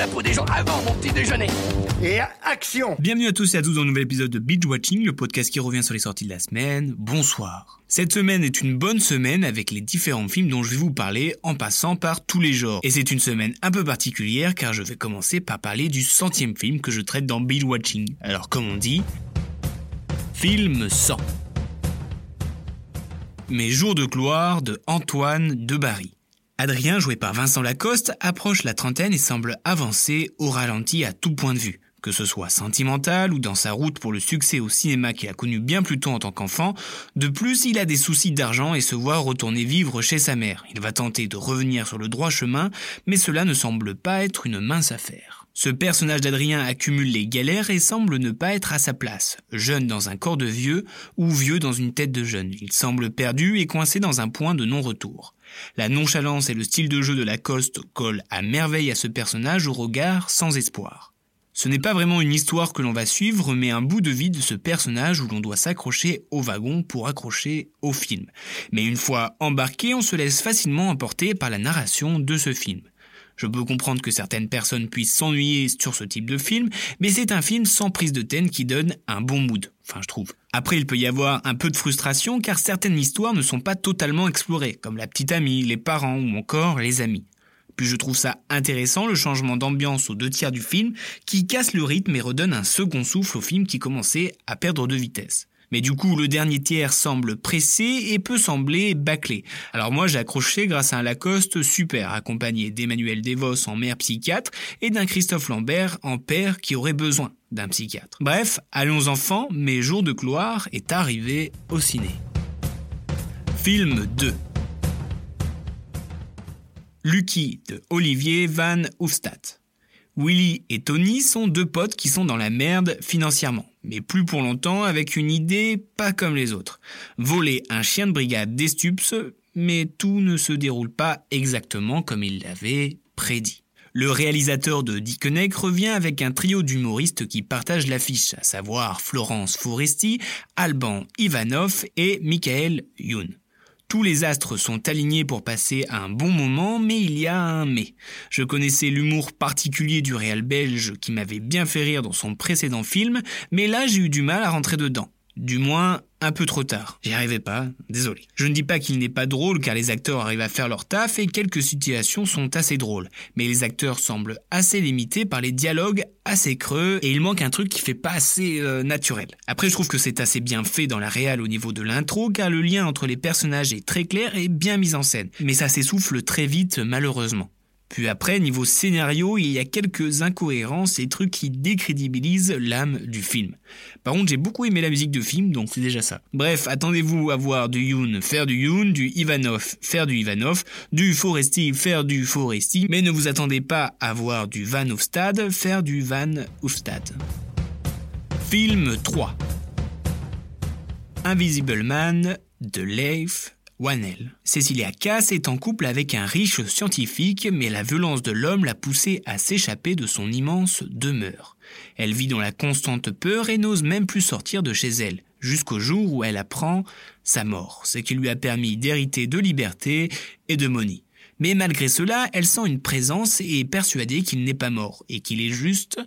la peau des gens avant mon petit déjeuner. Et action Bienvenue à tous et à tous dans un nouvel épisode de Binge Watching, le podcast qui revient sur les sorties de la semaine. Bonsoir. Cette semaine est une bonne semaine avec les différents films dont je vais vous parler en passant par tous les genres. Et c'est une semaine un peu particulière car je vais commencer par parler du centième film que je traite dans Binge Watching. Alors comme on dit, film 100. Mes jours de gloire de Antoine de Barry. Adrien, joué par Vincent Lacoste, approche la trentaine et semble avancer au ralenti à tout point de vue. Que ce soit sentimental ou dans sa route pour le succès au cinéma qu'il a connu bien plus tôt en tant qu'enfant, de plus il a des soucis d'argent et se voit retourner vivre chez sa mère. Il va tenter de revenir sur le droit chemin, mais cela ne semble pas être une mince affaire. Ce personnage d'Adrien accumule les galères et semble ne pas être à sa place, jeune dans un corps de vieux ou vieux dans une tête de jeune. Il semble perdu et coincé dans un point de non-retour. La nonchalance et le style de jeu de Lacoste collent à merveille à ce personnage au regard sans espoir. Ce n'est pas vraiment une histoire que l'on va suivre, mais un bout de vie de ce personnage où l'on doit s'accrocher au wagon pour accrocher au film. Mais une fois embarqué, on se laisse facilement emporter par la narration de ce film. Je peux comprendre que certaines personnes puissent s'ennuyer sur ce type de film, mais c'est un film sans prise de tête qui donne un bon mood, enfin je trouve. Après, il peut y avoir un peu de frustration car certaines histoires ne sont pas totalement explorées, comme la petite amie, les parents ou encore les amis. Puis je trouve ça intéressant le changement d'ambiance aux deux tiers du film qui casse le rythme et redonne un second souffle au film qui commençait à perdre de vitesse. Mais du coup, le dernier tiers semble pressé et peut sembler bâclé. Alors moi, j'ai accroché grâce à un Lacoste super, accompagné d'Emmanuel Devos en mère psychiatre et d'un Christophe Lambert en père qui aurait besoin d'un psychiatre. Bref, allons enfants, mes jours de gloire est arrivé au ciné. Film 2 Lucky de Olivier Van Hoofstad. Willy et Tony sont deux potes qui sont dans la merde financièrement, mais plus pour longtemps avec une idée pas comme les autres. Voler un chien de brigade des Stups, mais tout ne se déroule pas exactement comme il l'avait prédit. Le réalisateur de Dickeneck revient avec un trio d'humoristes qui partagent l'affiche, à savoir Florence Foresti, Alban Ivanov et Michael Youn. Tous les astres sont alignés pour passer un bon moment, mais il y a un mais. Je connaissais l'humour particulier du réal belge qui m'avait bien fait rire dans son précédent film, mais là j'ai eu du mal à rentrer dedans. Du moins, un peu trop tard. J'y arrivais pas, désolé. Je ne dis pas qu'il n'est pas drôle car les acteurs arrivent à faire leur taf et quelques situations sont assez drôles. Mais les acteurs semblent assez limités par les dialogues assez creux et il manque un truc qui fait pas assez euh, naturel. Après je trouve que c'est assez bien fait dans la réal au niveau de l'intro car le lien entre les personnages est très clair et bien mis en scène. Mais ça s'essouffle très vite malheureusement. Puis après, niveau scénario, il y a quelques incohérences et trucs qui décrédibilisent l'âme du film. Par contre, j'ai beaucoup aimé la musique de film, donc c'est déjà ça. Bref, attendez-vous à voir du Yoon faire du Yoon, du Ivanov faire du Ivanov, du Foresti faire du Foresti, mais ne vous attendez pas à voir du Van Hofstad faire du Van Hofstad. Film 3 Invisible Man de Leif Wanel. Cecilia Cass est en couple avec un riche scientifique, mais la violence de l'homme l'a poussée à s'échapper de son immense demeure. Elle vit dans la constante peur et n'ose même plus sortir de chez elle, jusqu'au jour où elle apprend sa mort, ce qui lui a permis d'hériter de liberté et de money. Mais malgré cela, elle sent une présence et est persuadée qu'il n'est pas mort, et qu'il est juste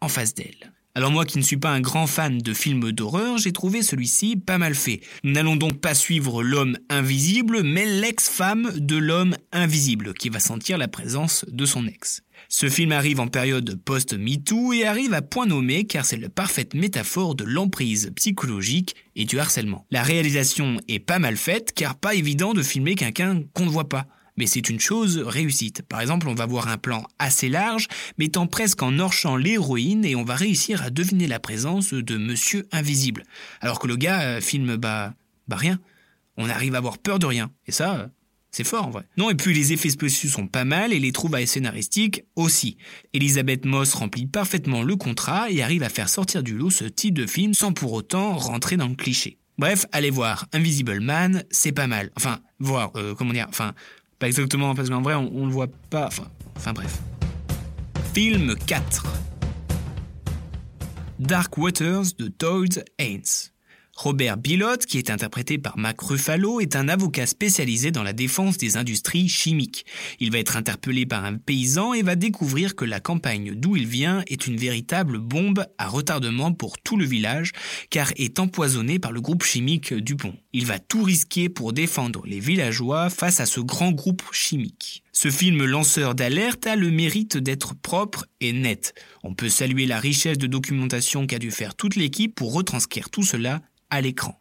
en face d'elle. Alors moi qui ne suis pas un grand fan de films d'horreur, j'ai trouvé celui-ci pas mal fait. Nous n'allons donc pas suivre l'homme invisible, mais l'ex-femme de l'homme invisible, qui va sentir la présence de son ex. Ce film arrive en période post-MeToo et arrive à point nommé car c'est la parfaite métaphore de l'emprise psychologique et du harcèlement. La réalisation est pas mal faite car pas évident de filmer quelqu'un qu'on ne voit pas mais c'est une chose réussite. Par exemple, on va voir un plan assez large, mettant presque en hors-champ l'héroïne, et on va réussir à deviner la présence de Monsieur Invisible. Alors que le gars euh, filme, bah, bah rien. On arrive à avoir peur de rien. Et ça, euh, c'est fort en vrai. Non, et puis les effets spéciaux sont pas mal, et les trouvailles scénaristiques aussi. Elisabeth Moss remplit parfaitement le contrat et arrive à faire sortir du lot ce type de film sans pour autant rentrer dans le cliché. Bref, allez voir Invisible Man, c'est pas mal. Enfin, voir, euh, comment dire, enfin, pas exactement, parce qu'en vrai, on, on le voit pas. Enfin, enfin bref. Film 4 Dark Waters de Todd Haynes. Robert Bilotte, qui est interprété par Mac Ruffalo, est un avocat spécialisé dans la défense des industries chimiques. Il va être interpellé par un paysan et va découvrir que la campagne d'où il vient est une véritable bombe à retardement pour tout le village, car est empoisonnée par le groupe chimique Dupont. Il va tout risquer pour défendre les villageois face à ce grand groupe chimique. Ce film lanceur d'alerte a le mérite d'être propre et net. On peut saluer la richesse de documentation qu'a dû faire toute l'équipe pour retranscrire tout cela à l'écran.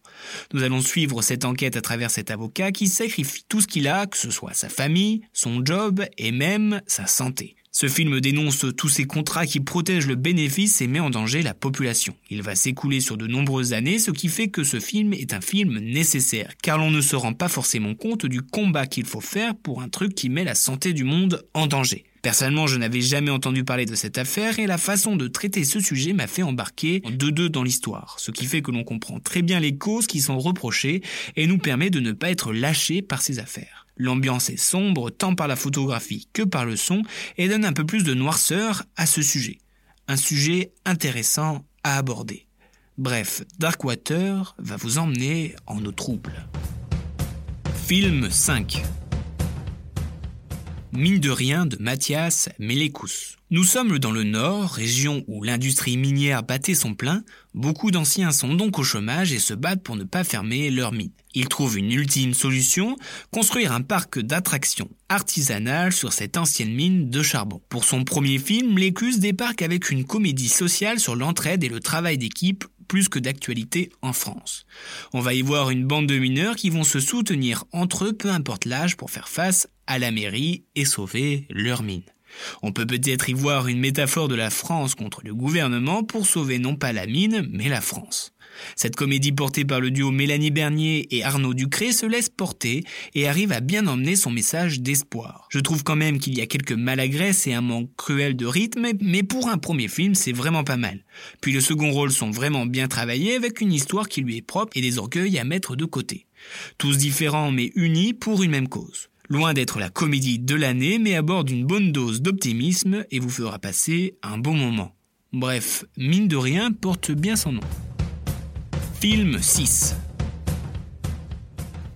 Nous allons suivre cette enquête à travers cet avocat qui sacrifie tout ce qu'il a, que ce soit sa famille, son job et même sa santé. Ce film dénonce tous ces contrats qui protègent le bénéfice et met en danger la population. Il va s'écouler sur de nombreuses années, ce qui fait que ce film est un film nécessaire, car l'on ne se rend pas forcément compte du combat qu'il faut faire pour un truc qui met la santé du monde en danger. Personnellement, je n'avais jamais entendu parler de cette affaire et la façon de traiter ce sujet m'a fait embarquer en deux-deux dans l'histoire, ce qui fait que l'on comprend très bien les causes qui sont reprochées et nous permet de ne pas être lâché par ces affaires. L'ambiance est sombre tant par la photographie que par le son et donne un peu plus de noirceur à ce sujet. Un sujet intéressant à aborder. Bref, Darkwater va vous emmener en eau trouble. Film 5 Mine de rien de Mathias Melekous. Nous sommes dans le nord, région où l'industrie minière battait son plein. Beaucoup d'anciens sont donc au chômage et se battent pour ne pas fermer leurs mines. Ils trouvent une ultime solution, construire un parc d'attractions artisanales sur cette ancienne mine de charbon. Pour son premier film, Lécus débarque avec une comédie sociale sur l'entraide et le travail d'équipe plus que d'actualité en France. On va y voir une bande de mineurs qui vont se soutenir entre eux, peu importe l'âge, pour faire face à la mairie et sauver leur mine. On peut peut-être y voir une métaphore de la France contre le gouvernement pour sauver non pas la mine, mais la France. Cette comédie portée par le duo Mélanie Bernier et Arnaud Ducré se laisse porter et arrive à bien emmener son message d'espoir. Je trouve quand même qu'il y a quelques malagresses et un manque cruel de rythme, mais pour un premier film, c'est vraiment pas mal. Puis le second rôle sont vraiment bien travaillés avec une histoire qui lui est propre et des orgueils à mettre de côté. Tous différents mais unis pour une même cause. Loin d'être la comédie de l'année, mais à bord d'une bonne dose d'optimisme et vous fera passer un bon moment. Bref, mine de rien porte bien son nom. Film 6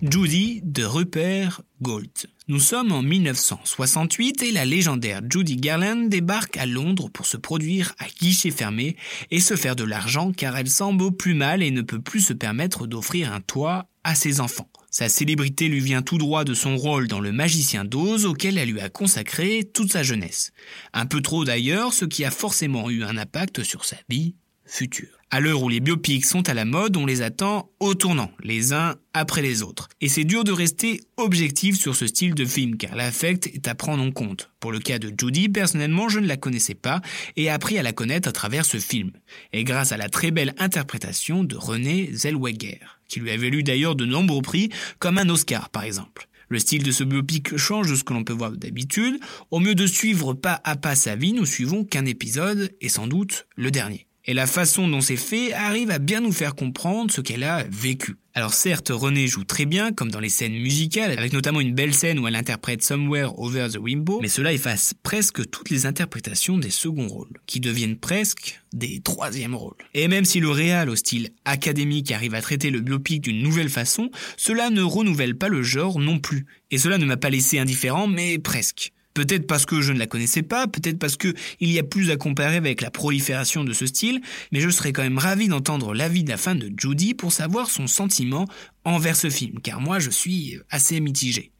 Judy de Rupert Gold. Nous sommes en 1968 et la légendaire Judy Garland débarque à Londres pour se produire à guichet fermé et se faire de l'argent car elle semble au plus mal et ne peut plus se permettre d'offrir un toit à ses enfants. Sa célébrité lui vient tout droit de son rôle dans Le Magicien d'Oz auquel elle lui a consacré toute sa jeunesse. Un peu trop d'ailleurs, ce qui a forcément eu un impact sur sa vie future. À l'heure où les biopics sont à la mode, on les attend au tournant, les uns après les autres. Et c'est dur de rester objectif sur ce style de film, car l'affect est à prendre en compte. Pour le cas de Judy, personnellement, je ne la connaissais pas et appris à la connaître à travers ce film. Et grâce à la très belle interprétation de René Zellweger, qui lui avait lu d'ailleurs de nombreux prix, comme un Oscar par exemple. Le style de ce biopic change de ce que l'on peut voir d'habitude. Au mieux de suivre pas à pas sa vie, nous suivons qu'un épisode, et sans doute le dernier. Et la façon dont c'est fait arrive à bien nous faire comprendre ce qu'elle a vécu. Alors certes, René joue très bien, comme dans les scènes musicales, avec notamment une belle scène où elle interprète Somewhere Over the Rainbow, mais cela efface presque toutes les interprétations des seconds rôles, qui deviennent presque des troisièmes rôles. Et même si le réal au style académique arrive à traiter le biopic d'une nouvelle façon, cela ne renouvelle pas le genre non plus. Et cela ne m'a pas laissé indifférent, mais presque. Peut-être parce que je ne la connaissais pas, peut-être parce que il y a plus à comparer avec la prolifération de ce style, mais je serais quand même ravi d'entendre l'avis de la fin de Judy pour savoir son sentiment envers ce film, car moi je suis assez mitigé.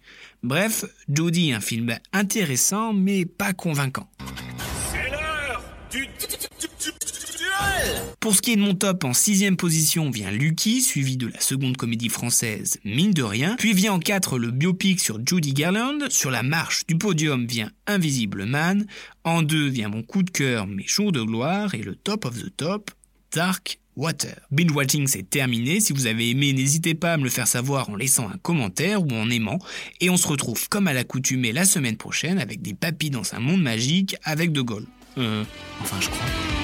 Bref, Judy, un film intéressant mais pas convaincant. Pour ce qui est de mon top, en sixième position vient Lucky, suivi de la seconde comédie française Mine de rien. Puis vient en 4 le biopic sur Judy Garland. Sur la marche du podium vient Invisible Man. En 2 vient mon coup de cœur Mes jours de gloire. Et le top of the top, Dark Water. Binge watching c'est terminé. Si vous avez aimé, n'hésitez pas à me le faire savoir en laissant un commentaire ou en aimant. Et on se retrouve comme à l'accoutumée la semaine prochaine avec des papis dans un monde magique avec De Gaulle. Euh, enfin je crois.